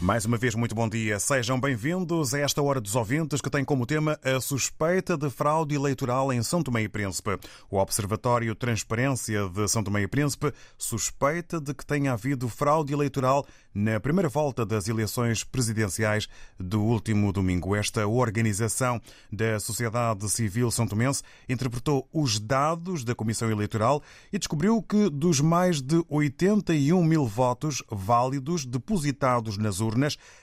Mais uma vez, muito bom dia. Sejam bem-vindos a esta Hora dos Ouvintes, que tem como tema a suspeita de fraude eleitoral em São Tomé e Príncipe. O Observatório Transparência de São Tomé e Príncipe suspeita de que tenha havido fraude eleitoral na primeira volta das eleições presidenciais do último domingo. Esta organização da sociedade civil são tomense interpretou os dados da Comissão Eleitoral e descobriu que dos mais de 81 mil votos válidos depositados nas urnas,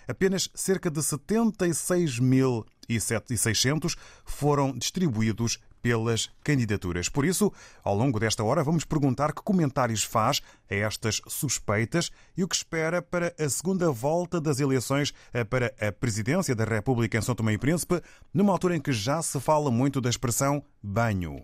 apenas cerca de 76.600 foram distribuídos pelas candidaturas. Por isso, ao longo desta hora, vamos perguntar que comentários faz a estas suspeitas e o que espera para a segunda volta das eleições para a presidência da República em São Tomé e Príncipe, numa altura em que já se fala muito da expressão banho.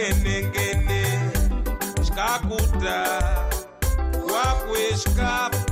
ngene ngene wakwe kwakweskapa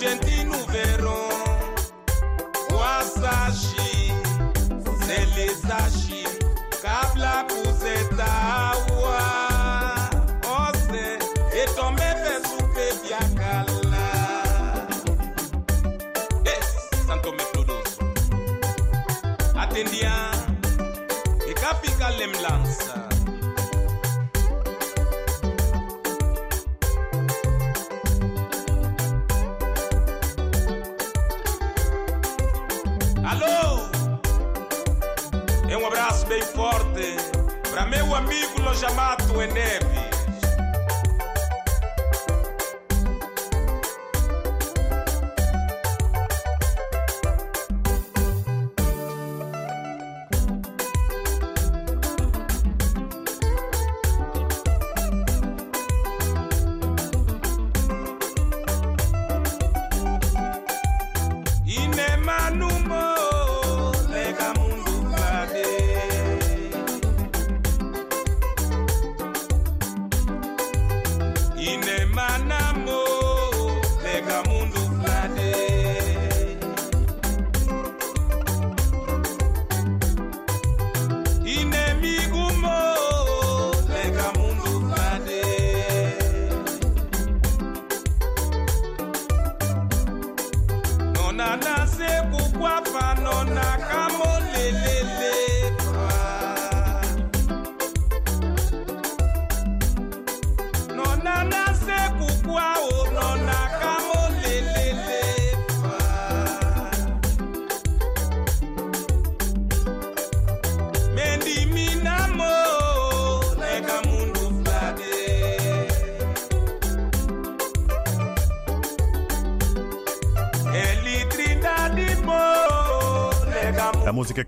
argentine nous verrons. Wasashi, c'est les achis.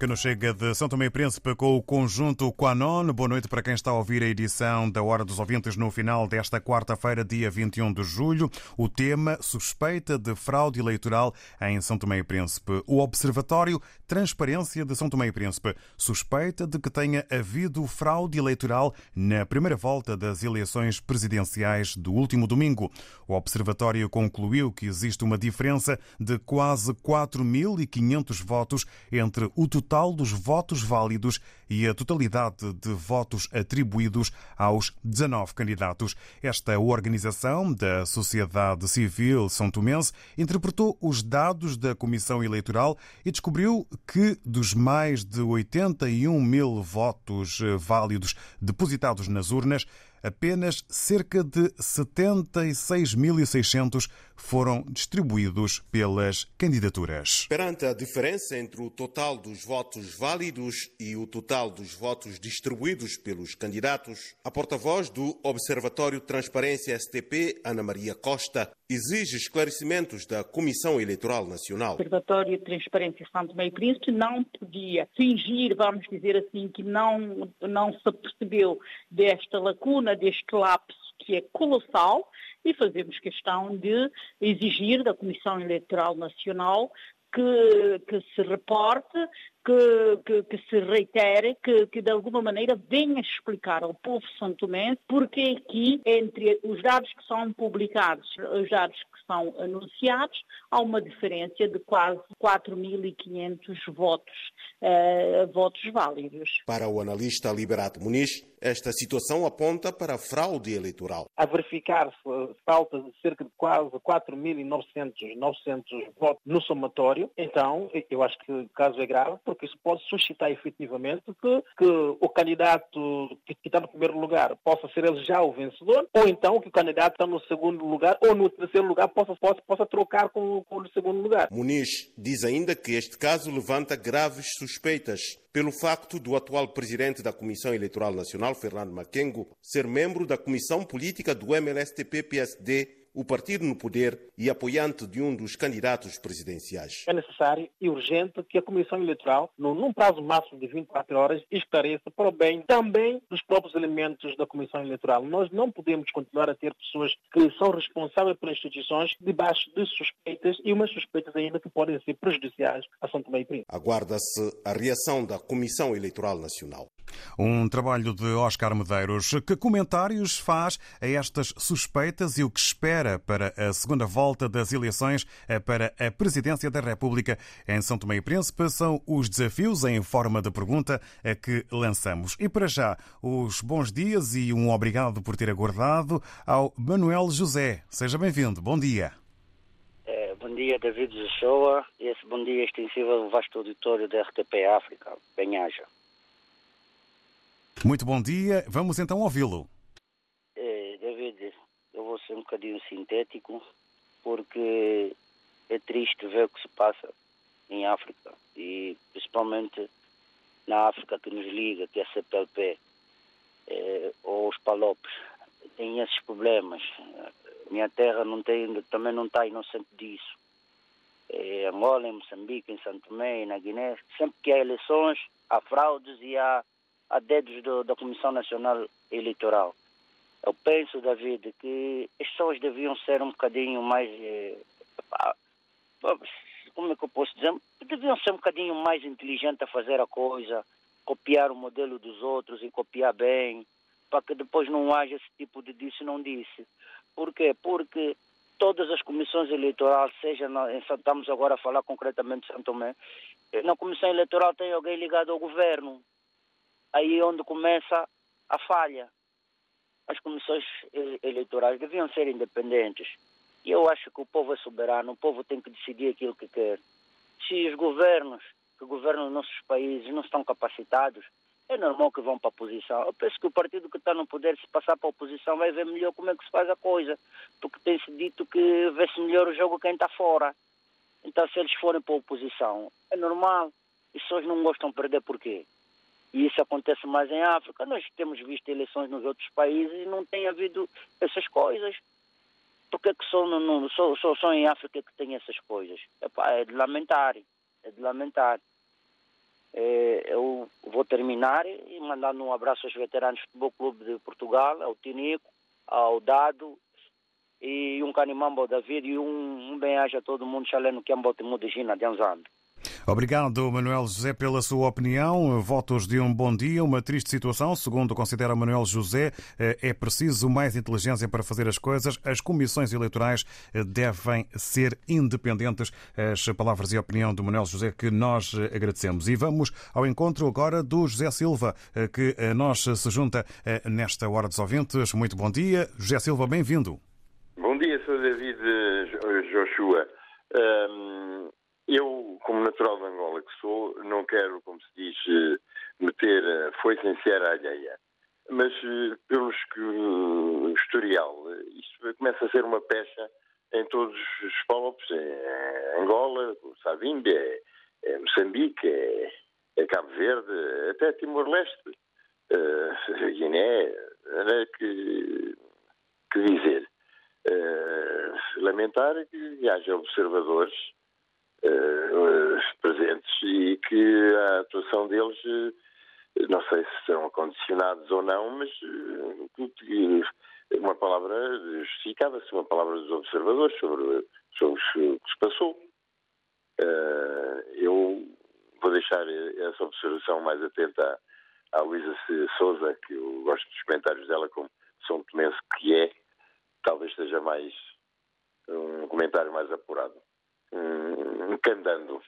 Que nos chega de São Tomé e Príncipe com o conjunto Quanon. Boa noite para quem está a ouvir a edição da Hora dos Ouvintes no final desta quarta-feira, dia 21 de julho. O tema suspeita de fraude eleitoral em São Tomé e Príncipe. O Observatório Transparência de São Tomé e Príncipe suspeita de que tenha havido fraude eleitoral na primeira volta das eleições presidenciais do último domingo. O Observatório concluiu que existe uma diferença de quase 4.500 votos entre o total dos votos válidos e a totalidade de votos atribuídos aos 19 candidatos. Esta organização da sociedade civil são tomense interpretou os dados da Comissão Eleitoral e descobriu que dos mais de 81 mil votos eh, válidos depositados nas urnas, apenas cerca de 76.600 foram distribuídos pelas candidaturas. Perante a diferença entre o total dos votos válidos e o total dos votos distribuídos pelos candidatos, a porta-voz do Observatório Transparência STP, Ana Maria Costa, exige esclarecimentos da Comissão Eleitoral Nacional. O Observatório de Transparência Santo Meio e Príncipe não podia fingir, vamos dizer assim, que não, não se percebeu desta lacuna, deste lapso que é colossal e fazemos questão de exigir da Comissão Eleitoral Nacional que, que se reporte, que, que, que se reitere, que, que, de alguma maneira venha explicar ao povo santomense porque que entre os dados que são publicados, os dados que são anunciados, há uma diferença de quase 4.500 votos, uh, votos válidos. Para o analista Liberato Muniz, esta situação aponta para a fraude eleitoral. A verificar-se falta de cerca de quase 4.900 900 votos no somatório, então eu acho que o caso é grave, porque isso pode suscitar efetivamente que, que o candidato que, que está no primeiro lugar possa ser ele já o vencedor, ou então que o candidato está no segundo lugar ou no terceiro lugar possa, possa, possa trocar com, com o segundo lugar. Muniz diz ainda que este caso levanta graves suspeitas pelo facto do atual presidente da Comissão Eleitoral Nacional, Fernando Maquengo, ser membro da Comissão Política do MLSTP-PSD o partido no poder e apoiante de um dos candidatos presidenciais. É necessário e urgente que a Comissão Eleitoral, num prazo máximo de 24 horas, esclareça para o bem também dos próprios elementos da Comissão Eleitoral. Nós não podemos continuar a ter pessoas que são responsáveis pelas instituições debaixo de suspeitas e umas suspeitas ainda que podem ser prejudiciais a São Tomé e Príncipe. Aguarda-se a reação da Comissão Eleitoral Nacional. Um trabalho de Oscar Medeiros. Que comentários faz a estas suspeitas e o que espera para a segunda volta das eleições para a presidência da República em São Tomé e Príncipe? São os desafios em forma de pergunta a que lançamos. E para já, os bons dias e um obrigado por ter aguardado ao Manuel José. Seja bem-vindo. Bom dia. É, bom dia, David Joshua. Esse bom dia extensivo ao vasto auditório da RTP África. Bem-haja. Muito bom dia. Vamos então ouvi-lo. É, David, eu vou ser um bocadinho sintético, porque é triste ver o que se passa em África. e principalmente na África que nos liga, que é a CPLP, eh, ou os Palopes, têm esses problemas. Minha terra não tem, também não está inocente disso. Em Angola, em Moçambique, em Santo Tomé, na Guiné, sempre que há eleições, há fraudes e há, há dedos do, da Comissão Nacional Eleitoral. Eu penso, David, que as pessoas deviam ser um bocadinho mais. Eh, como é que eu posso dizer? Deviam ser um bocadinho mais inteligentes a fazer a coisa, copiar o modelo dos outros e copiar bem, para que depois não haja esse tipo de disse não disse. Por quê? Porque todas as comissões eleitorais, seja na, estamos agora a falar concretamente de São Tomé, eh, na comissão eleitoral tem alguém ligado ao governo. Aí é onde começa a falha as comissões eleitorais deviam ser independentes. E eu acho que o povo é soberano, o povo tem que decidir aquilo que quer. Se os governos que governam os nossos países não estão capacitados, é normal que vão para a oposição. Eu penso que o partido que está no poder, se passar para a oposição, vai ver melhor como é que se faz a coisa. Porque tem-se dito que vê-se melhor o jogo quem está fora. Então, se eles forem para a oposição, é normal. E as pessoas não gostam de perder por quê? E isso acontece mais em África. Nós temos visto eleições nos outros países e não tem havido essas coisas. Por que, que só, no, só, só, só em África que tem essas coisas? Epá, é de lamentar. É de lamentar. É, eu vou terminar e mandando um abraço aos veteranos do Futebol Clube de Portugal, ao Tinico, ao Dado e um canimambo ao David e um, um bem-aja a todo mundo, chaleno que é um bote de Gina de Anzando. Obrigado, Manuel José, pela sua opinião. Votos de um bom dia, uma triste situação. Segundo considera Manuel José, eh, é preciso mais inteligência para fazer as coisas. As comissões eleitorais eh, devem ser independentes. As palavras e a opinião do Manuel José que nós eh, agradecemos. E vamos ao encontro agora do José Silva, que nós se junta nesta Hora dos Ouvintes. Muito bom dia. José Silva, bem-vindo. Bom dia, Sr. David Joshua. Um eu, como natural de Angola que sou, não quero, como se diz, eh, meter a foice em serra alheia. Mas, eh, pelos que o historial, isto começa a ser uma pecha em todos os povos, é Angola, Savimbi, é, é Moçambique, é, é, Cabo Verde, até Timor-Leste, é, Guiné, é, que, que dizer. É, lamentar que haja observadores uh, presentes e que a atuação deles, uh, não sei se serão condicionados ou não, mas uh, uma palavra justificava-se, uma palavra dos observadores sobre, sobre o que se passou. eu vou deixar essa observação mais atenta à Luísa Souza, que eu gosto dos comentários dela como São Tomense que é, talvez seja mais um comentário mais apurado um, candando.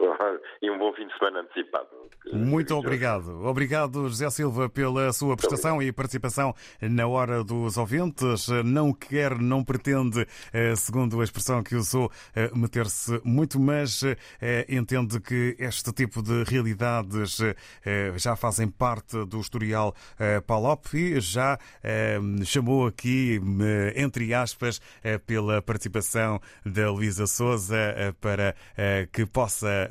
E um bom fim de semana antecipado. Muito obrigado. Obrigado, José Silva, pela sua prestação e participação na hora dos ouvintes. Não quer, não pretende, eh, segundo a expressão que usou, eh, meter-se muito, mas eh, entende que este tipo de realidades já fazem parte do historial Palop e já chamou aqui, entre aspas, pela participação da Luísa Souza para que possa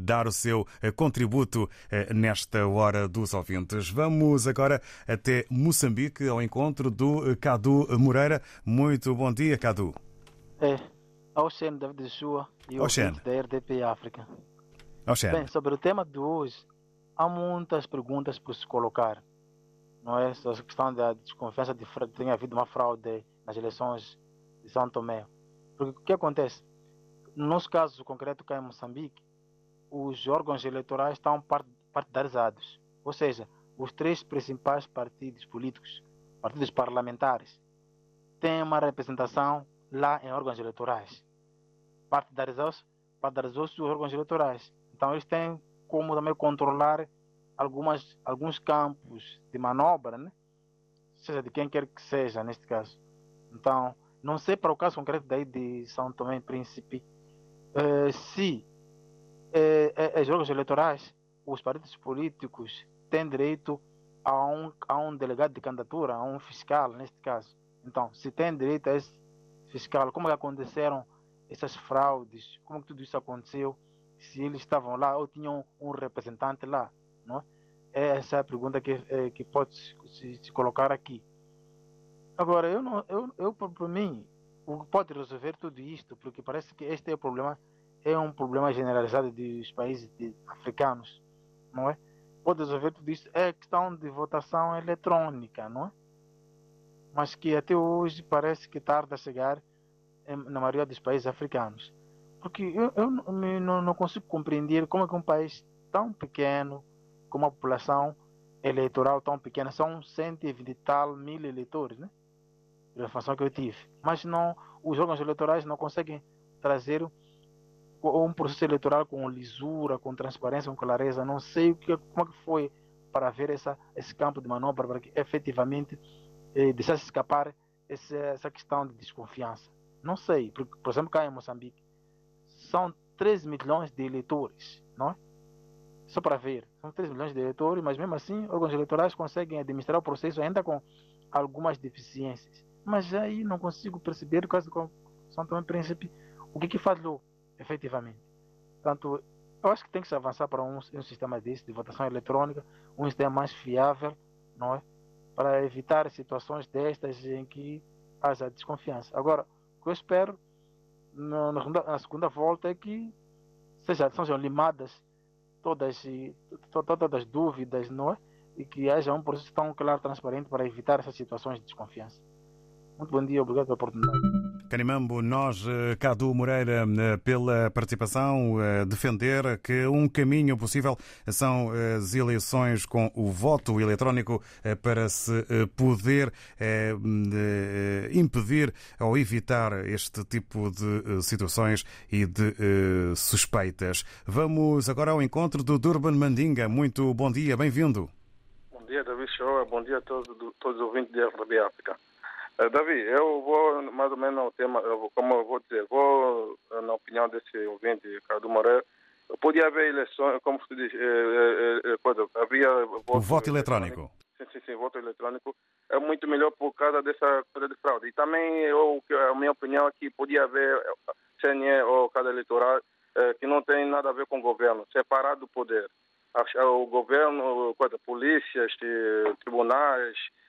dar o seu contributo eh, nesta hora dos ouvintes. Vamos agora até Moçambique, ao encontro do eh, Cadu Moreira. Muito bom dia, Cadu. É, Oxen David Joshua e o da RDP África. Oxen. Bem, sobre o tema de hoje, há muitas perguntas por se colocar. Não é só a questão da desconfiança de que tenha havido uma fraude nas eleições de São Tomé. Porque o que acontece? No nosso caso concreto, cá em Moçambique, os órgãos eleitorais estão partidarizados. Ou seja, os três principais partidos políticos, partidos parlamentares, têm uma representação lá em órgãos eleitorais. Partidarizou-se partidarizou os órgãos eleitorais. Então, eles têm como também controlar algumas, alguns campos de manobra, né? seja de quem quer que seja, neste caso. Então, não sei para o caso concreto daí de São Tomé e Príncipe, eh, se eh, eh, jogos eleitorais, os partidos políticos têm direito a um, a um delegado de candidatura, a um fiscal, neste caso. Então, se tem direito a esse fiscal, como é que aconteceram essas fraudes, como que tudo isso aconteceu, se eles estavam lá ou tinham um representante lá. Não é? Essa é a pergunta que, é, que pode se, se, colocar aqui. Agora, eu, não, eu, eu para mim, o que pode resolver tudo isto, porque parece que este é o problema, é um problema generalizado dos países de, africanos, não é? Pode resolver tudo isto é questão de votação eletrônica, não é? Mas que até hoje parece que tarda a chegar em, na maioria dos países africanos. Porque eu, eu não, não consigo compreender como é que um país tão pequeno, com uma população eleitoral tão pequena, são 120 e tal mil eleitores, né? A informação que eu tive. Mas não, os órgãos eleitorais não conseguem trazer um processo eleitoral com lisura, com transparência, com clareza. Não sei o que, como é que foi para ver essa, esse campo de manobra para que efetivamente eh, deixasse escapar essa, essa questão de desconfiança. Não sei, por exemplo, cá em Moçambique, são 3 milhões de eleitores, não é? Só para ver, são 3 milhões de eleitores, mas mesmo assim, órgãos eleitorais conseguem administrar o processo ainda com algumas deficiências. Mas aí não consigo perceber, caso do São Tomé Príncipe, o que, que falhou efetivamente. Portanto, eu acho que tem que se avançar para um, um sistema desse, de votação eletrônica, um sistema mais fiável, não é? Para evitar situações destas em que haja desconfiança. Agora, o que eu espero na, na segunda volta é que seja, sejam limadas todas, todas as dúvidas, não é? E que haja um processo tão claro, transparente para evitar essas situações de desconfiança. Muito bom dia, obrigado pela oportunidade. Canimambo, nós, eh, Cadu Moreira, eh, pela participação, eh, defender que um caminho possível são as eleições com o voto eletrónico para se poder impedir ou evitar este tipo de situações e de suspeitas. Vamos agora ao encontro do Durban Mandinga. Muito bom dia, bem-vindo. Bom dia, David Show. Bom dia a todos, todos os ouvintes da RB África. Uh, Davi, eu vou mais ou menos ao tema, como eu vou dizer, vou na opinião desse ouvinte, Cadu Moreira, podia haver eleições, como se diz, eh, eh, eh, coisa, havia voto o voto eletrônico. Sim, sim, sim, voto eletrônico é muito melhor por causa dessa coisa de fraude. E também eu, a minha opinião é que podia haver CNE ou cada eleitoral que não tem nada a ver com o governo, separado do poder. O governo, coisa, polícias, tribunais, eh,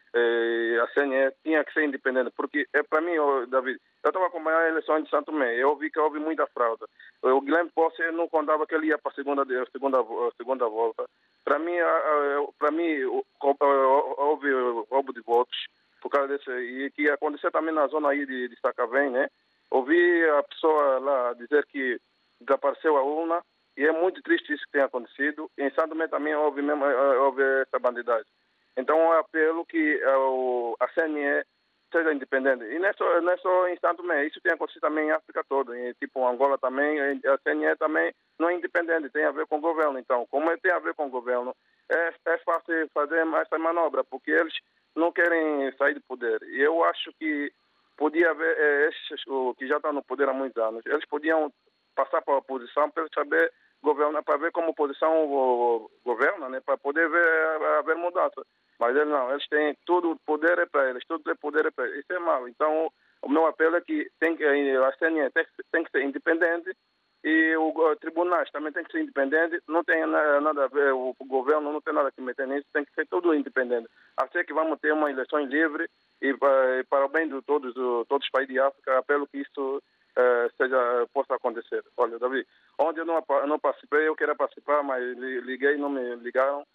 a CNE tinha que ser independente, porque é para mim, David, eu estava acompanhando a eleição de Santo Tomé, eu vi que houve muita fraude. O Guilherme Posse não contava que ele ia para a segunda, segunda, segunda volta. Para mim, para mim houve roubo de votos por causa desse e que aconteceu também na zona aí de, de Sacavém, né? Ouvi a pessoa lá dizer que desapareceu a urna e é muito triste isso que tem acontecido. Em Santo Tomé também houve mesmo houve essa bandidagem. Então, eu apelo que uh, a CNE seja independente. E não é só, não é isso tem acontecido também em África toda. Tipo, Angola também, a CNE também não é independente, tem a ver com o governo. Então, como tem a ver com o governo, é, é fácil fazer essa manobra, porque eles não querem sair do poder. E eu acho que podia haver, é, esses que já estão no poder há muitos anos, eles podiam passar para a oposição para saber governar, para ver como oposição governa, né, para poder ver, haver mudança. Mas eles não, eles têm tudo o poder é para eles, tudo o poder é para eles. Isso é mau. Então, o meu apelo é que, tem que a CNE tem, tem que ser independente e os tribunais também tem que ser independente. Não tem nada a ver, o governo não tem nada que meter nisso, tem que ser tudo independente. Assim que vamos ter uma eleição livre e para, para o bem de todos, todos os países de África, apelo que isso uh, seja, possa acontecer. Olha, Davi, onde eu não, não participei, eu queria participar, mas liguei, não me ligaram.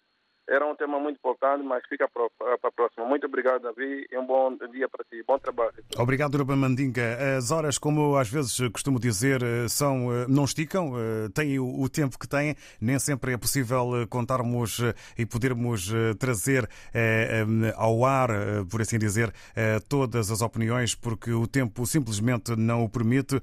Era um tema muito importante, mas fica para a próxima. Muito obrigado, Davi, e um bom dia para ti. Bom trabalho. Obrigado, Ruben Mandinga. As horas, como às vezes costumo dizer, são, eh, não esticam, eh, têm o tempo que têm. Nem sempre é possível eh, contarmos e podermos trazer ao ar, por assim dizer, todas as opiniões, porque o tempo simplesmente não o permite.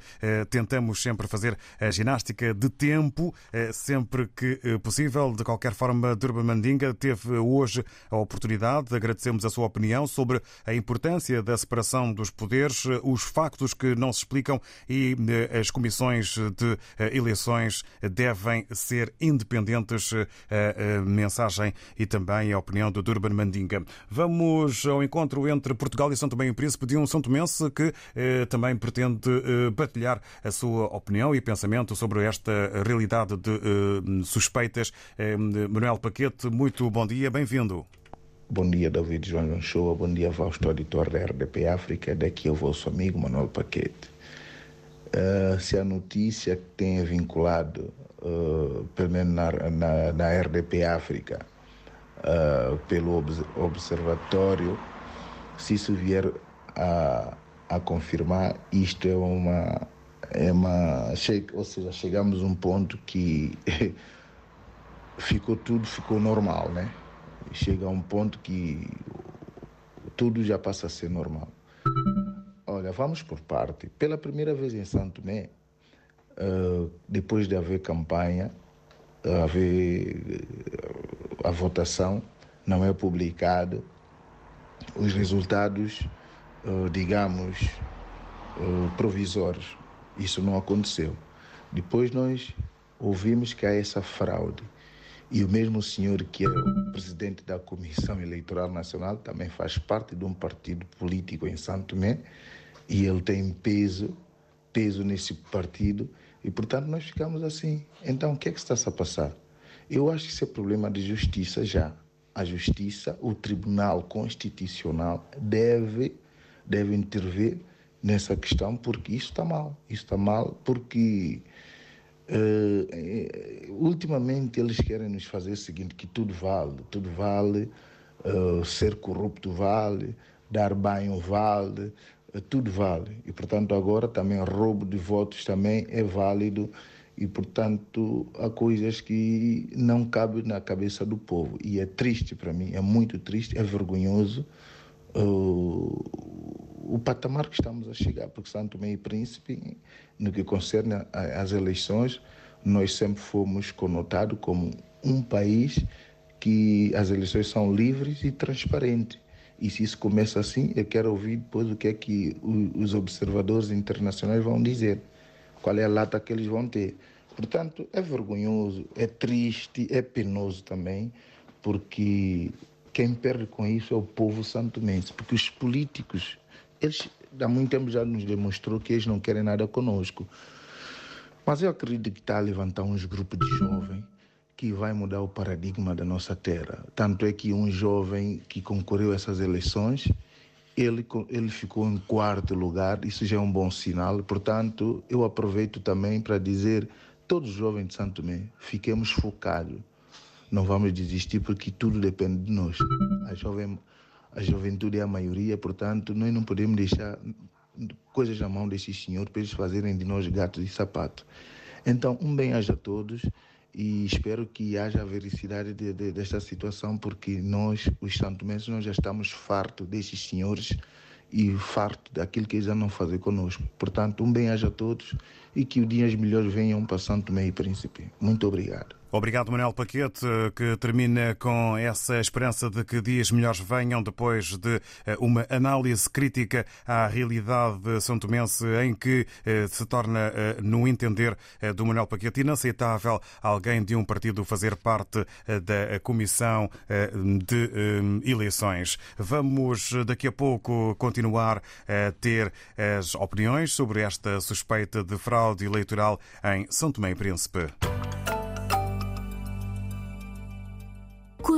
Tentamos sempre fazer a ginástica de tempo, sempre que possível. De qualquer forma, Durban Mandinga, Teve hoje a oportunidade, agradecemos a sua opinião sobre a importância da separação dos poderes, os factos que não se explicam e as comissões de eleições devem ser independentes. A mensagem e também a opinião do Durban Mandinga. Vamos ao encontro entre Portugal e São Tomé e Príncipe de um São Tomense que também pretende partilhar a sua opinião e pensamento sobre esta realidade de suspeitas. Manuel Paquete, muito bom dia, bem-vindo. Bom dia, David João Shoa. Bom dia, Fausto, editor da RDP África. Daqui é o vosso amigo Manuel Paquete. Uh, se a notícia que tem vinculado, uh, pelo menos na, na, na RDP África, uh, pelo observatório, se isso vier a, a confirmar, isto é uma é uma ou seja chegamos a um ponto que ficou tudo ficou normal né chega a um ponto que tudo já passa a ser normal olha vamos por parte pela primeira vez em Santo Tomé uh, depois de haver campanha haver a votação não é publicado os resultados uh, digamos uh, provisórios isso não aconteceu. Depois nós ouvimos que há essa fraude. E o mesmo senhor que é o presidente da Comissão Eleitoral Nacional também faz parte de um partido político em Santo Tomé e ele tem peso, peso nesse partido e portanto nós ficamos assim. Então o que é que está-se a passar? Eu acho que isso é problema de justiça já. A justiça, o Tribunal Constitucional deve, deve intervir nessa questão porque isso está mal. Isso está mal porque uh, ultimamente eles querem nos fazer o seguinte, que tudo vale, tudo vale, uh, ser corrupto vale, dar banho vale, uh, tudo vale. E portanto agora também roubo de votos também é válido e portanto há coisas que não cabem na cabeça do povo e é triste para mim, é muito triste, é vergonhoso. O patamar que estamos a chegar, porque Santo Tomé e Príncipe, no que concerne às eleições, nós sempre fomos conotados como um país que as eleições são livres e transparentes. E se isso começa assim, eu quero ouvir depois o que é que os observadores internacionais vão dizer, qual é a lata que eles vão ter. Portanto, é vergonhoso, é triste, é penoso também, porque quem perde com isso é o povo santomense, porque os políticos eles há muito tempo já nos demonstrou que eles não querem nada conosco. Mas eu acredito que está a levantar uns grupos de jovens que vai mudar o paradigma da nossa terra. Tanto é que um jovem que concorreu a essas eleições, ele, ele ficou em quarto lugar, isso já é um bom sinal. Portanto, eu aproveito também para dizer, todos os jovens de Santo Tomé, fiquemos focados. Não vamos desistir porque tudo depende de nós. A jovem a juventude é a maioria, portanto, nós não podemos deixar coisas na mão desses senhores para eles fazerem de nós gatos e sapatos. Então, um bem-aja a todos e espero que haja a vericidade de, de, desta situação, porque nós, os santomenses, nós já estamos fartos desses senhores e farto daquilo que eles andam fazer conosco. Portanto, um bem-aja a todos e que os dias melhores venham para Santo Meio Príncipe. Muito obrigado. Obrigado, Manuel Paquete, que termina com essa esperança de que dias melhores venham depois de eh, uma análise crítica à realidade de São Tomense, em que eh, se torna, eh, no entender do Manuel Paquete, inaceitável alguém de um partido fazer parte da Comissão de Eleições. Vamos daqui a pouco continuar a ter as opiniões sobre esta suspeita de fraude eleitoral em São Tomé e Príncipe. こ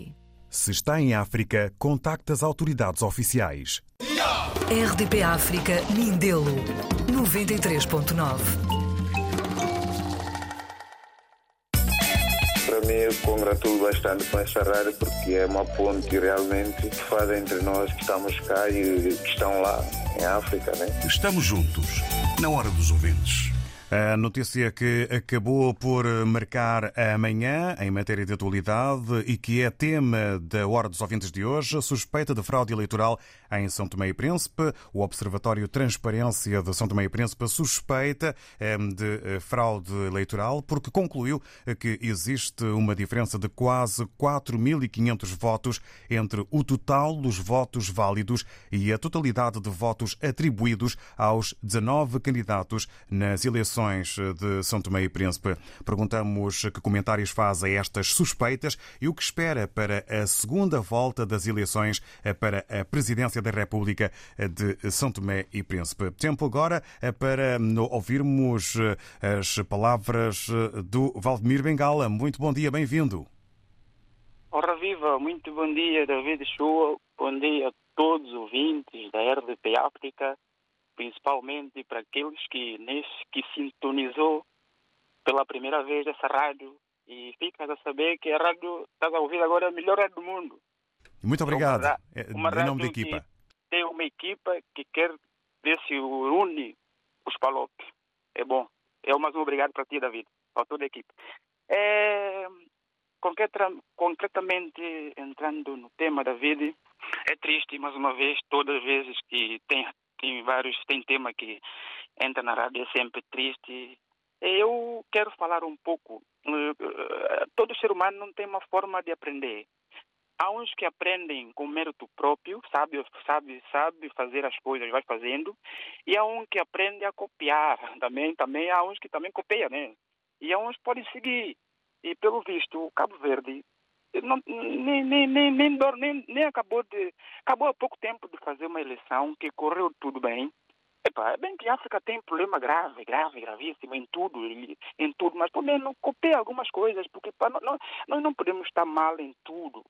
Se está em África, contacte as autoridades oficiais. RDP África, Mindelo, 93.9. mim, eu congratulo bastante com essa rádio porque é uma ponte realmente que faz entre nós que estamos cá e que estão lá em África, né? Estamos juntos, na hora dos ouvintes. A notícia que acabou por marcar amanhã em matéria de atualidade e que é tema da Hora dos Ouvintes de hoje, suspeita de fraude eleitoral em São Tomé e Príncipe. O Observatório Transparência de São Tomé e Príncipe suspeita de fraude eleitoral porque concluiu que existe uma diferença de quase 4.500 votos entre o total dos votos válidos e a totalidade de votos atribuídos aos 19 candidatos nas eleições de São Tomé e Príncipe. Perguntamos que comentários faz a estas suspeitas e o que espera para a segunda volta das eleições para a presidência da República de São Tomé e Príncipe. Tempo agora para ouvirmos as palavras do Valdemir Bengala. Muito bom dia, bem-vindo. Ora viva, muito bom dia, David Chua. Bom dia a todos os ouvintes da RDP África principalmente para aqueles que nesse que sintonizou pela primeira vez essa rádio e fica a saber que a rádio está a ouvir agora é a melhor rádio do mundo. Muito obrigado. É uma, uma em nome da equipa. Tem uma equipa que quer ver se une os palopes. É bom. É mais um obrigado para ti, David, para toda a equipe. É, concretamente, entrando no tema, David, é triste, mais uma vez, todas as vezes que tem tem vários, tem tema que entra na rádio, é sempre triste. Eu quero falar um pouco. Eh, todo ser humano não tem uma forma de aprender. Há uns que aprendem com mérito próprio, sabe, sabe, sabe fazer as coisas, vai fazendo, e há um que aprende a copiar. Também, também há uns que também copiam, né? E há uns que podem seguir. E pelo visto, o Cabo Verde não, nem, nem, nem, nem, nem, nem acabou de. Acabou há pouco tempo de fazer uma eleição que correu tudo bem. Epa, é bem que a África tem problema grave, grave, gravíssimo em tudo, em tudo, mas também não copiar algumas coisas, porque nós, nós não podemos estar mal em tudo.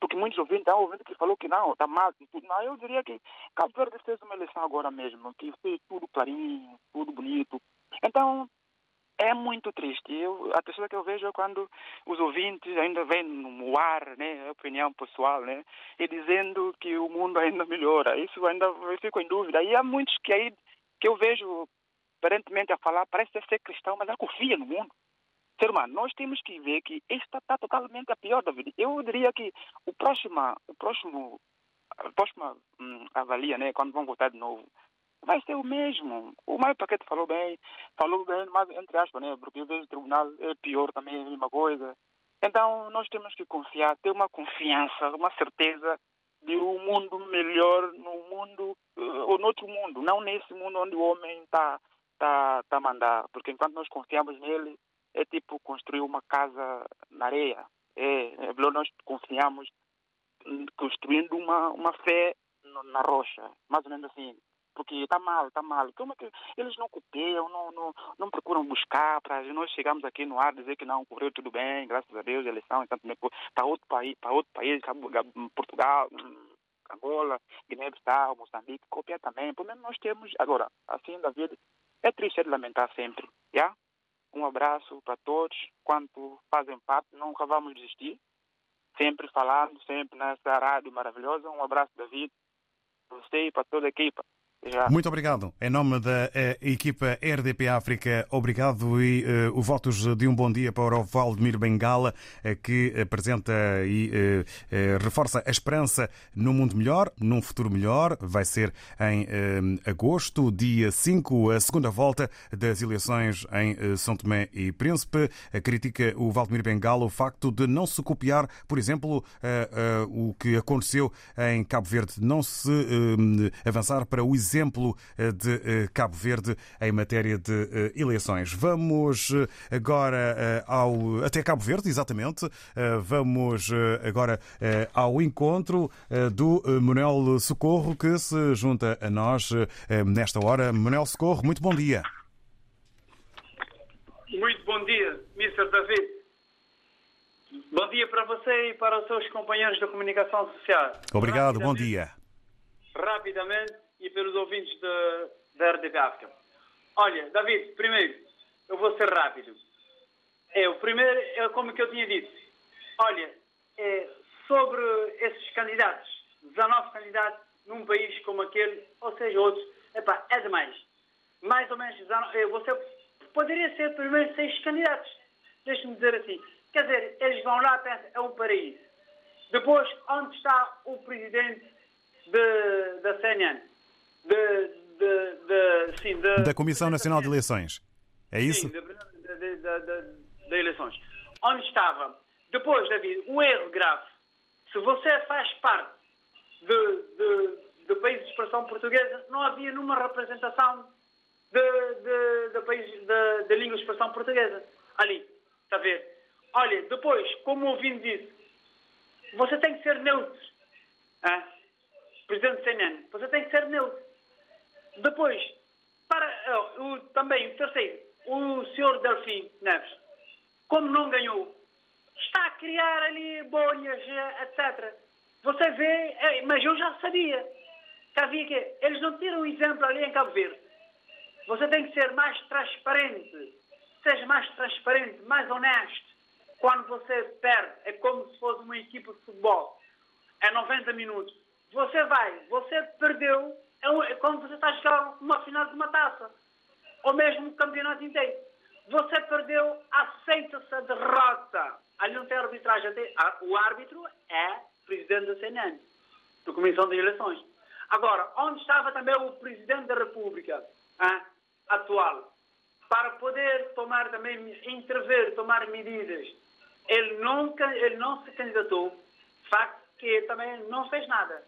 Porque muitos ouvintes estão ouvindo que falou que não, está mal em tudo. Não, eu diria que Cabo Verde fez uma eleição agora mesmo, que fez tudo clarinho, tudo bonito. Então, é muito triste. Eu, a tristeza que eu vejo é quando os ouvintes ainda vêm no ar, né, a opinião pessoal, né, e dizendo que o mundo ainda melhora. Isso ainda eu fico em dúvida. E há muitos que aí que eu vejo aparentemente a falar, parece ser cristão, mas não confia no mundo. Ser humano, nós temos que ver que esta está totalmente a pior da vida. Eu diria que o próximo, o próximo, a próxima hum, avalia, né, quando vão votar de novo, vai ser o mesmo. O Mário Paquete falou bem, falou bem, mas entre aspas, né? Porque às vezes o tribunal é pior também, é a mesma coisa. Então nós temos que confiar, ter uma confiança, uma certeza de um mundo melhor no mundo, uh, ou no outro mundo, não nesse mundo onde o homem está tá, tá a mandar. Porque enquanto nós confiamos nele, é tipo construir uma casa na areia. É, é nós confiamos construindo uma, uma fé na rocha, mais ou menos assim porque está mal, está mal. Como é que eles não copiam, não, não, não procuram buscar para nós chegamos aqui no ar dizer que não, correu tudo bem, graças a Deus, a eleição, então, para outro país, para outro país, Portugal, Angola, Guiné-Bissau, Moçambique, copiar também. Pelo menos nós temos, agora, assim da vida, é triste de lamentar sempre, já? Um abraço para todos, quanto fazem parte, nunca vamos desistir, sempre falando, sempre nessa rádio maravilhosa. Um abraço, David, para você e para toda a equipa. Já. Muito obrigado. Em nome da eh, equipa RDP África, obrigado e uh, o votos de um bom dia para o Valdemir Bengala, uh, que apresenta e uh, reforça a esperança num mundo melhor, num futuro melhor. Vai ser em agosto, dia 5, a segunda volta das eleições em São Tomé e Príncipe. Critica o Valdemir Bengala o facto de não se copiar, por exemplo, o que aconteceu em Cabo Verde, não se avançar para o exemplo eh, de eh, Cabo Verde em matéria de eh, eleições. Vamos agora ao, até Cabo Verde, exatamente. Vamos agora ao encontro do Manuel Socorro, que se junta a nós nesta hora. Manuel Socorro, muito bom dia. Muito bom dia, Mr. David. Bom dia para você e para os seus companheiros da comunicação social. Obrigado, bom dia. Rapidamente, e pelos ouvintes da RDP África. Olha, David, primeiro, eu vou ser rápido. É, o primeiro é como que eu tinha dito. Olha, é, sobre esses candidatos, 19 candidatos num país como aquele, ou seja, outros, epá, é demais. Mais ou menos, 19, você poderia ser primeiro seis candidatos. Deixe-me dizer assim. Quer dizer, eles vão lá, pensam, é um paraíso. Depois, onde está o presidente de, da CNN? De, de, de, sim, Da Comissão Nacional de Eleições. É isso? Sim, de, eleições. Onde estava? Depois, David, um erro grave. Se você faz parte de, países de expressão portuguesa, não havia nenhuma representação de, países de língua de expressão portuguesa. Ali, está a ver? Olha, depois, como o ouvinte disse, você tem que ser neutro. Ah? Presidente CNN, você tem que ser neutro. Depois, para, uh, o, também, o terceiro, o senhor Delfim Neves, como não ganhou, está a criar ali bolhas, eh, etc. Você vê, é, mas eu já sabia que havia que. Eles não tiram um exemplo ali em Cabo Verde. Você tem que ser mais transparente. Seja mais transparente, mais honesto. Quando você perde, é como se fosse uma equipa de futebol. É 90 minutos. Você vai, você perdeu, é, é como você está a jogar uma final de uma taça. Ou mesmo um campeonato inteiro. Você perdeu, aceita-se a derrota. Ali não tem arbitragem. O árbitro é presidente da CNN, da Comissão de Eleições. Agora, onde estava também o presidente da República hein, atual? Para poder tomar também, intervir, tomar medidas. Ele nunca, ele não se candidatou. Facto que também não fez nada.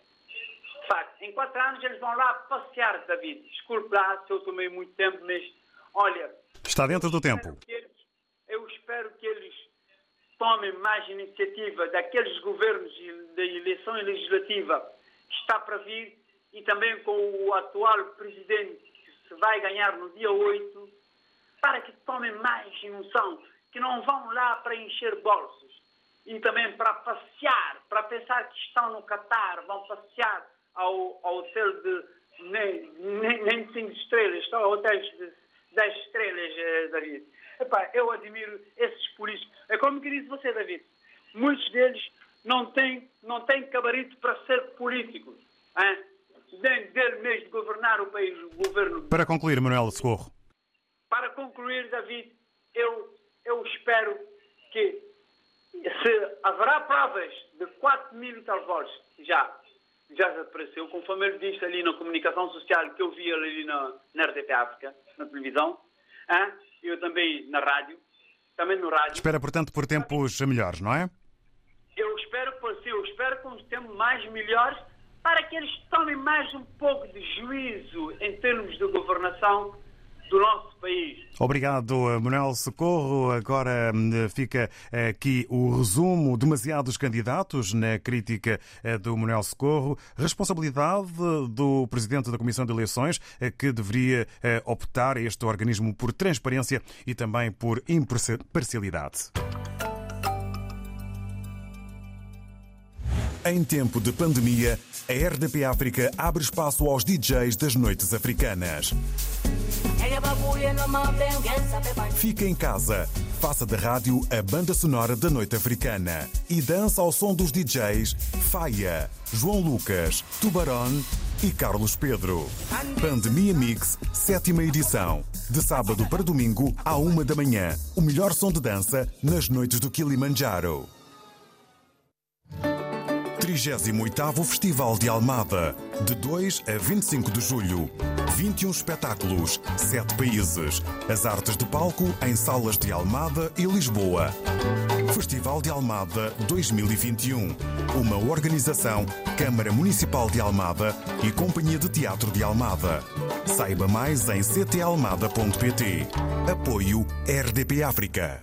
Facto, em quatro anos eles vão lá passear, David. Desculpe lá se eu tomei muito tempo, mas olha. Está dentro do tempo. Eles, eu espero que eles tomem mais iniciativa daqueles governos da eleição legislativa que está para vir e também com o atual presidente que se vai ganhar no dia 8, para que tomem mais noção, que não vão lá para encher bolsos e também para passear, para pensar que estão no Catar, vão passear ao, ao hotel de nem, nem, nem cinco estrelas, estão hotéis de 10 estrelas, eh, David. Epá, eu admiro esses políticos. É como que disse você, David. Muitos deles não têm, não têm cabarito para ser políticos. Hein? Nem dele mesmo governar o país, o governo. Para concluir, Manuel Socorro. Para concluir, David, eu, eu espero que se haverá provas de 4 mil tal votos, já, já apareceu, conforme ele disse ali na comunicação social que eu vi ali na, na RTP África, na televisão, hein? eu também na rádio, também no rádio. Espera, portanto, por tempos melhores, não é? Eu espero por sim, eu espero com os tempos mais melhores para que eles tomem mais um pouco de juízo em termos de governação do nosso país. Obrigado, Manuel Socorro. Agora hum, fica aqui o resumo. Demasiados candidatos na crítica eh, do Manuel Socorro. Responsabilidade do Presidente da Comissão de Eleições, eh, que deveria eh, optar este organismo por transparência e também por imparcialidade. Em tempo de pandemia, a RDP África abre espaço aos DJs das noites africanas. Fica em casa, faça da rádio a banda sonora da noite africana e dança ao som dos DJs Faia, João Lucas, Tubarão e Carlos Pedro. Pandemia Mix, sétima edição. De sábado para domingo, à uma da manhã. O melhor som de dança nas noites do Kilimanjaro. 38º Festival de Almada, de 2 a 25 de julho. 21 espetáculos, 7 países. As artes de palco em salas de Almada e Lisboa. Festival de Almada 2021. Uma organização Câmara Municipal de Almada e Companhia de Teatro de Almada. Saiba mais em ctalmada.pt. Apoio RDP África.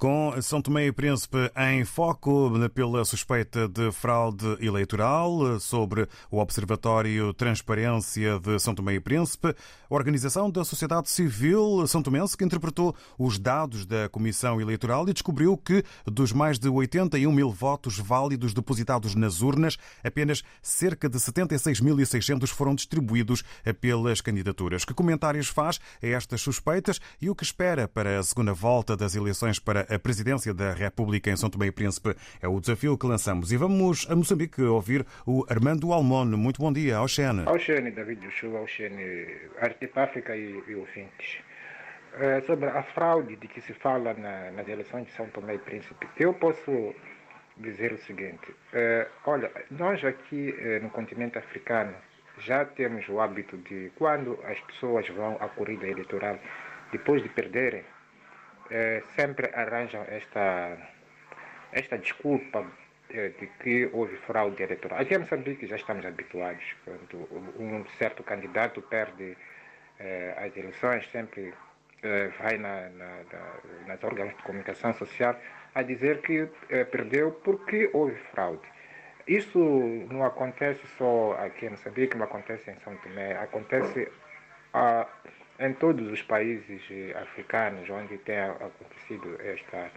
com São Tomé e Príncipe em foco pela suspeita de fraude eleitoral sobre o Observatório Transparência de São Tomé e Príncipe, a organização da sociedade civil são tomense que interpretou os dados da Comissão Eleitoral e descobriu que dos mais de 81 mil votos válidos depositados nas urnas, apenas cerca de 76.600 foram distribuídos pelas candidaturas. Que comentários faz a estas suspeitas e o que espera para a segunda volta das eleições para a presidência da República em São Tomé e Príncipe. É o desafio que lançamos. E vamos a Moçambique ouvir o Armando Almone. Muito bom dia, ao Xene. Ao Xene, David Joshua, ao Xene, África e, e ouvintes. Uh, sobre a fraude de que se fala na, nas eleições de São Tomé e Príncipe, eu posso dizer o seguinte: uh, olha, nós aqui uh, no continente africano já temos o hábito de, quando as pessoas vão à corrida eleitoral, depois de perderem, é, sempre arranjam esta, esta desculpa é, de que houve fraude eleitoral. Aqui em Moçambique já estamos habituados. Quando um certo candidato perde é, as eleições, sempre vai na, na, na, nas órgãos de comunicação social a dizer que perdeu porque houve fraude. Isso não acontece só aqui em Moçambique, não acontece em São Tomé, acontece a em todos os países eh, africanos onde tem acontecido esta,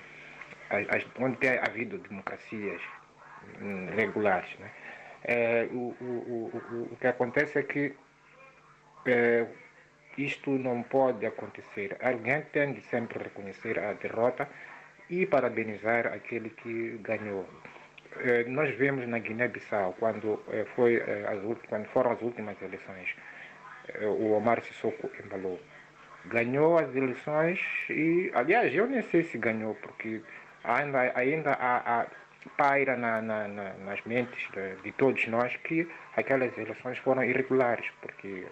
onde tem havido democracias hum, regulares, né? é, o, o, o, o que acontece é que é, isto não pode acontecer. Alguém tem de sempre reconhecer a derrota e parabenizar aquele que ganhou. É, nós vemos na Guiné-Bissau, quando, foi, as, quando foram as últimas eleições, o Omar Sissoko embalou. Ganhou as eleições e, aliás, eu nem sei se ganhou, porque ainda, ainda há, há paira na, na, na, nas mentes de, de, todos nós que aquelas eleições foram irregulares, porque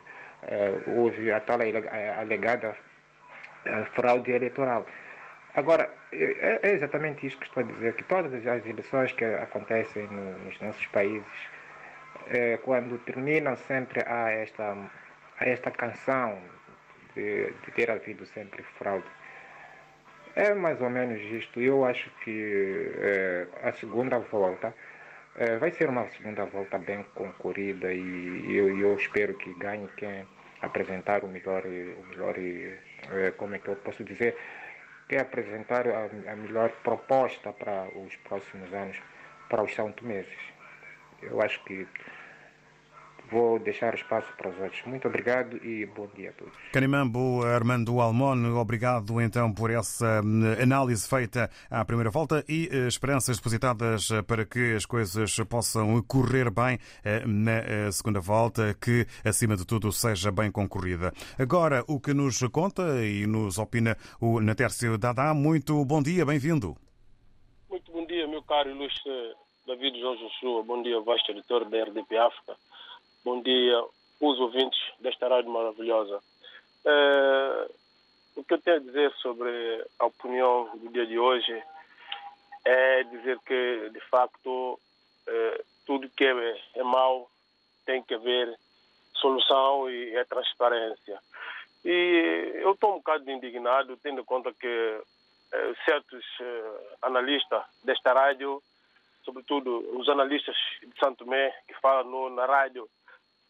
uh, houve a tal alegada uh, fraude eleitoral. Agora, é, é, exatamente isso que estou a dizer, que todas as eleições que acontecem no, nos nossos países, é, quando terminam sempre há esta a esta canção de, de ter havido sempre fraude. É mais ou menos isto. Eu acho que é, a segunda volta é, vai ser uma segunda volta bem concorrida e eu, eu espero que ganhe quem apresentar o melhor, o melhor é, como é que eu posso dizer, quem apresentar a, a melhor proposta para os próximos anos para os São Tomeses. Eu acho que Vou deixar espaço para os outros. Muito obrigado e bom dia a todos. Canimambo Armando Almon, obrigado então por essa hum, análise feita à primeira volta e eh, esperanças depositadas eh, para que as coisas possam correr bem eh, na segunda volta, que acima de tudo seja bem concorrida. Agora, o que nos conta e nos opina o Natércio Dada. Muito bom dia, bem-vindo. Muito bom dia, meu caro ilustre David Jorge Ochoa. Bom dia, vasto editor da RDP África. Bom dia, os ouvintes desta rádio maravilhosa. Uh, o que eu tenho a dizer sobre a opinião do dia de hoje é dizer que, de facto, uh, tudo que é, é mau tem que haver solução e é transparência. E eu estou um bocado indignado, tendo em conta que uh, certos analistas desta rádio, sobretudo os analistas de Santo Tomé, que falam no, na rádio,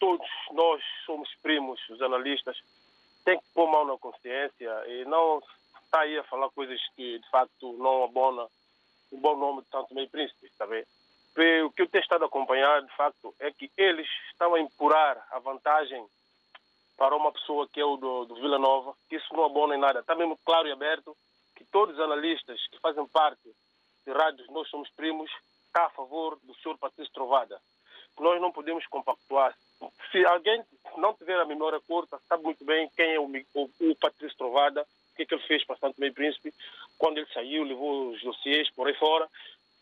todos nós somos primos, os analistas, tem que pôr mão na consciência e não estar aí a falar coisas que de facto não abonam o bom nome de Santo Meio Príncipe, está bem? O que eu tenho estado a acompanhar, de facto, é que eles estão a empurrar a vantagem para uma pessoa que é o do, do Vila Nova, que isso não abona em nada. Está mesmo claro e aberto que todos os analistas que fazem parte de rádios Nós Somos Primos estão a favor do senhor Patrício Trovada. Nós não podemos compactuar se alguém não tiver a memória curta, sabe muito bem quem é o, o, o Patrício Trovada, o que, é que ele fez para Santo Meio Príncipe, quando ele saiu, levou os dossiês por aí fora.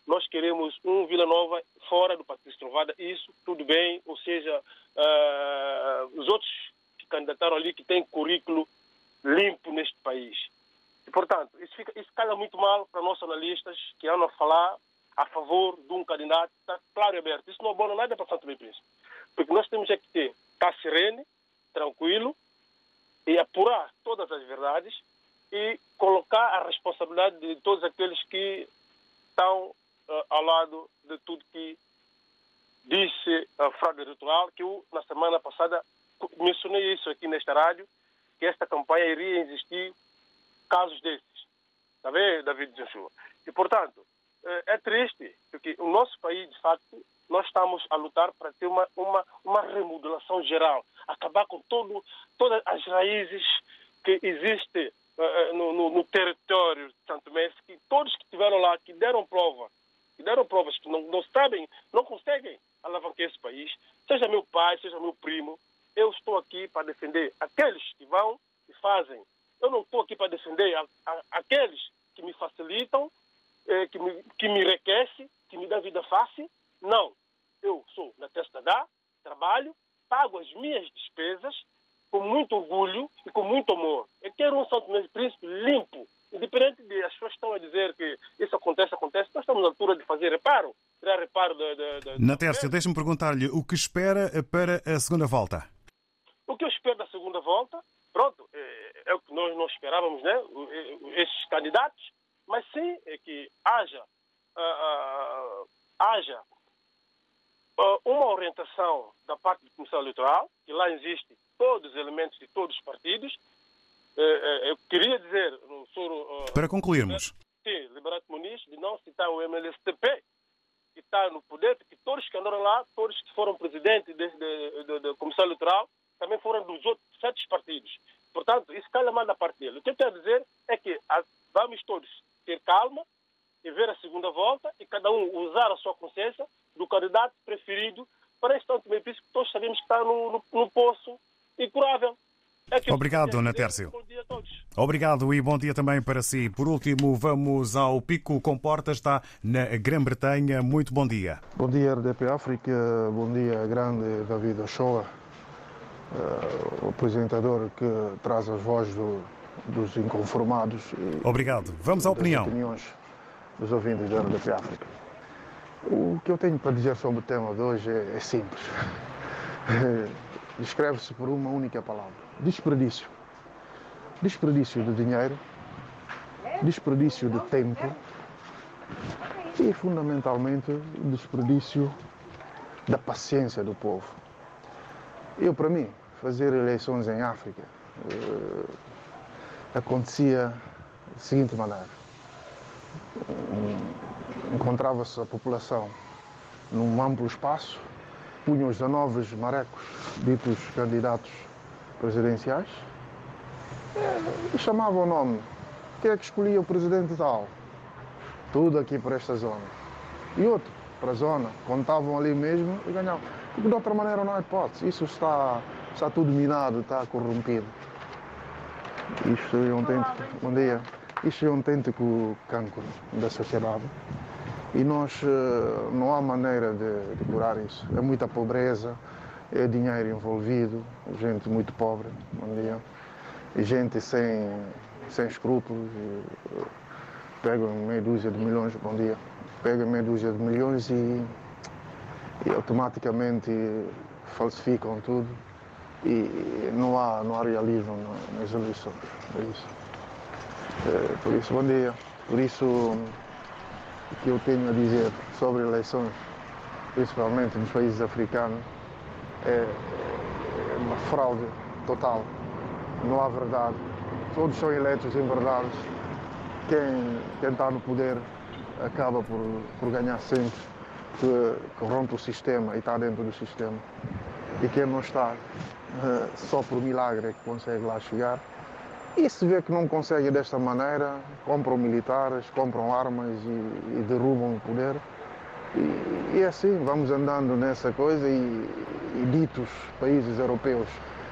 Nós queremos um Vila Nova fora do Patrício Trovada, isso tudo bem, ou seja, uh, os outros que candidataram ali que têm currículo limpo neste país. E, portanto, isso, fica, isso calha muito mal para nossos analistas que andam a falar a favor de um candidato, está claro e aberto. Isso não bom nada para Santo Meio Príncipe. Porque nós temos é que ter, estar sereno, tranquilo, e apurar todas as verdades e colocar a responsabilidade de todos aqueles que estão uh, ao lado de tudo que disse a fraude eleitoral, que eu, na semana passada, mencionei isso aqui nesta rádio, que esta campanha iria existir casos desses. Está bem, David Joshua? E, portanto, é triste, porque o nosso país, de facto, nós estamos a lutar para ter uma, uma, uma remodelação geral, acabar com todo, todas as raízes que existem uh, no, no, no, território de Santo Mestre, que todos que estiveram lá, que deram prova, que deram provas que não, não sabem, não conseguem alavancar esse país, seja meu pai, seja meu primo, eu estou aqui para defender aqueles que vão e fazem. Eu não estou aqui para defender a, a, aqueles que me facilitam, eh, que, me, que me enriquece, que me dá vida fácil. Não. Eu sou na testa da, trabalho, pago as minhas despesas com muito orgulho e com muito amor. Eu quero um Santo Tomé Príncipe limpo, independente de as pessoas estão a dizer que isso acontece, acontece. Nós estamos na altura de fazer reparo, tirar reparo da... Na Tércia, deixe-me perguntar-lhe o que espera para a segunda volta. O que eu espero da segunda volta, pronto, é, é o que nós não esperávamos, né? Esses candidatos, mas sim é que haja, uh, uh, haja uh, uma orientação da parte da Comissão Eleitoral, que lá existe todos os elementos de todos os partidos. eu queria dizer no Soro... Para concluirmos. Sim, Liberato Muniz, de não citar o MLSTP, que está no poder, porque todos que andaram lá, todos que foram presidentes Comissão Eleitoral, também foram dos outros sete partidos. Portanto, isso calha mais da parte dele. O que eu quero dizer é que vamos todos ter calma e ver a segunda volta e cada um usar a sua consciência do candidato preferido para este tanto meio que todos sabemos que está no, no, no poço incurável. É Obrigado, Dona Tércio. Bom dia a todos. Obrigado e bom dia também para si. Por último, vamos ao Pico Comporta, está na Grã-Bretanha. Muito bom dia. Bom dia, RDP África. Bom dia, grande David Ochoa. Uh, o apresentador que traz as vozes do, dos inconformados. Obrigado. Vamos à opinião. opiniões dos ouvintes da RDP África. O que eu tenho para dizer sobre o tema de hoje é, é simples. Descreve-se por uma única palavra: desperdício. Desperdício de dinheiro, desperdício de tempo e, fundamentalmente, desperdício da paciência do povo. Eu, para mim, fazer eleições em África uh, acontecia da seguinte maneira: um, encontrava-se a população num amplo espaço, punham os 19 marecos, ditos candidatos presidenciais, e chamavam o nome. Quem é que escolhia o presidente tal? Tudo aqui para esta zona. E outro, para a zona, contavam ali mesmo e ganhavam. Porque de outra maneira não há hipótese. Isso está, está tudo minado, está corrompido. Isto é um tento, bom dia. Isto é um têntico cancro da sociedade. E nós eh, não há maneira de, de curar isso. É muita pobreza, é dinheiro envolvido, gente muito pobre, bom dia. E gente sem, sem escrúpulos. Pegam meia dúzia de milhões, bom dia. Pegam meia dúzia de milhões e e automaticamente falsificam tudo e não há, não há realismo nas eleições. É isso. É, por isso, bom dia. Por isso, que eu tenho a dizer sobre eleições, principalmente nos países africanos, é, é uma fraude total. Não há verdade. Todos são eleitos em verdade. Quem, quem está no poder acaba por, por ganhar sempre que corrompe o sistema e está dentro do sistema. E quem não está, eh, só por milagre é que consegue lá chegar. E se vê que não consegue desta maneira, compram militares, compram armas e, e derrubam o poder. E, e, é assim, vamos andando nessa coisa e, e ditos países europeus,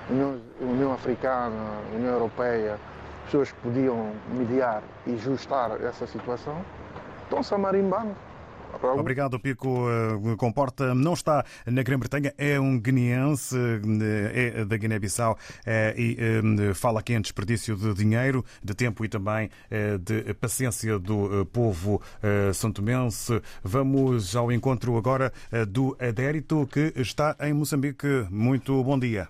União, União Africana, União Europeia, pessoas que podiam mediar e ajustar essa situação, estão-se a marimbando Obrigado, Pico. Comporta não está na Grã-Bretanha, é um guineense, é da Guiné-Bissau e fala aqui em desperdício de dinheiro, de tempo e também de paciência do povo santomense. Vamos ao encontro agora do Adérito, que está em Moçambique. Muito bom dia.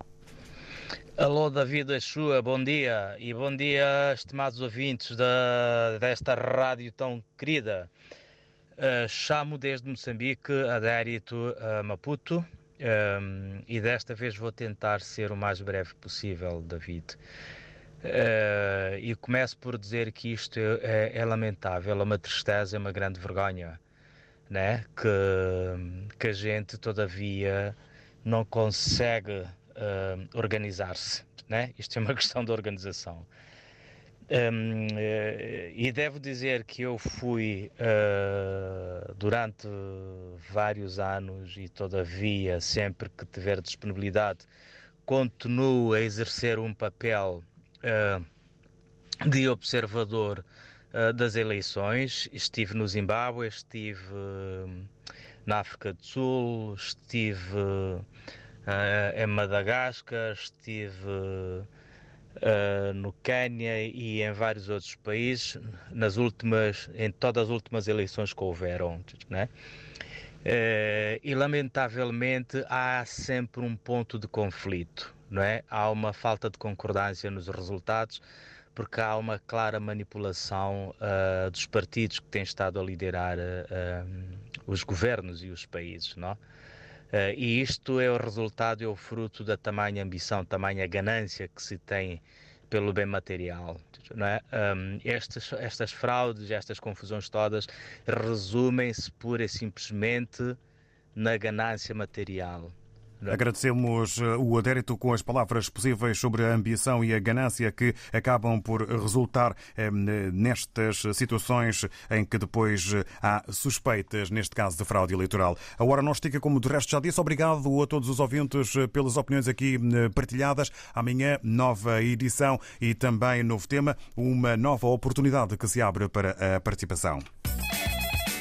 Alô, David Achua, bom dia. E bom dia, estimados ouvintes da, desta rádio tão querida. Uh, chamo desde Moçambique, adérito a Maputo, um, e desta vez vou tentar ser o mais breve possível, David. Uh, e começo por dizer que isto é, é, lamentável, é uma tristeza, é uma grande vergonha, né? que, que a gente, todavia, não consegue uh, organizar-se. Né? Isto é uma questão de organização. Um, eh, e devo dizer que eu fui uh, durante vários anos e todavia sempre que tiver disponibilidade continuo a exercer um papel uh, de observador uh, das eleições. Estive no Zimbábue, estive na África do Sul, estive em Madagascar, estive uh, no Quênia e em vários outros países, nas últimas, em todas as últimas eleições que houveram, né? Uh, e lamentavelmente há sempre um ponto de conflito, não é? Há uma falta de concordância nos resultados, porque há uma clara manipulação uh, dos partidos que têm estado a liderar os governos e os países, não? Uh, e isto é o resultado, é o fruto da tamanha ambição, tamanha ganância que se tem pelo bem material. Não é? Um, estas, estas fraudes, estas confusões todas resumem-se pura e simplesmente na ganância material. Agradecemos eh, o adérito com as palavras possíveis sobre a ambição e a ganância que acabam por resultar eh, nestas situações em que depois eh, há suspeitas, neste caso de fraude eleitoral. A hora não estica, como de resto já disse. Obrigado a todos os ouvintes pelas opiniões aqui partilhadas. Amanhã, nova edição e também novo tema, uma nova oportunidade que se abre para a participação.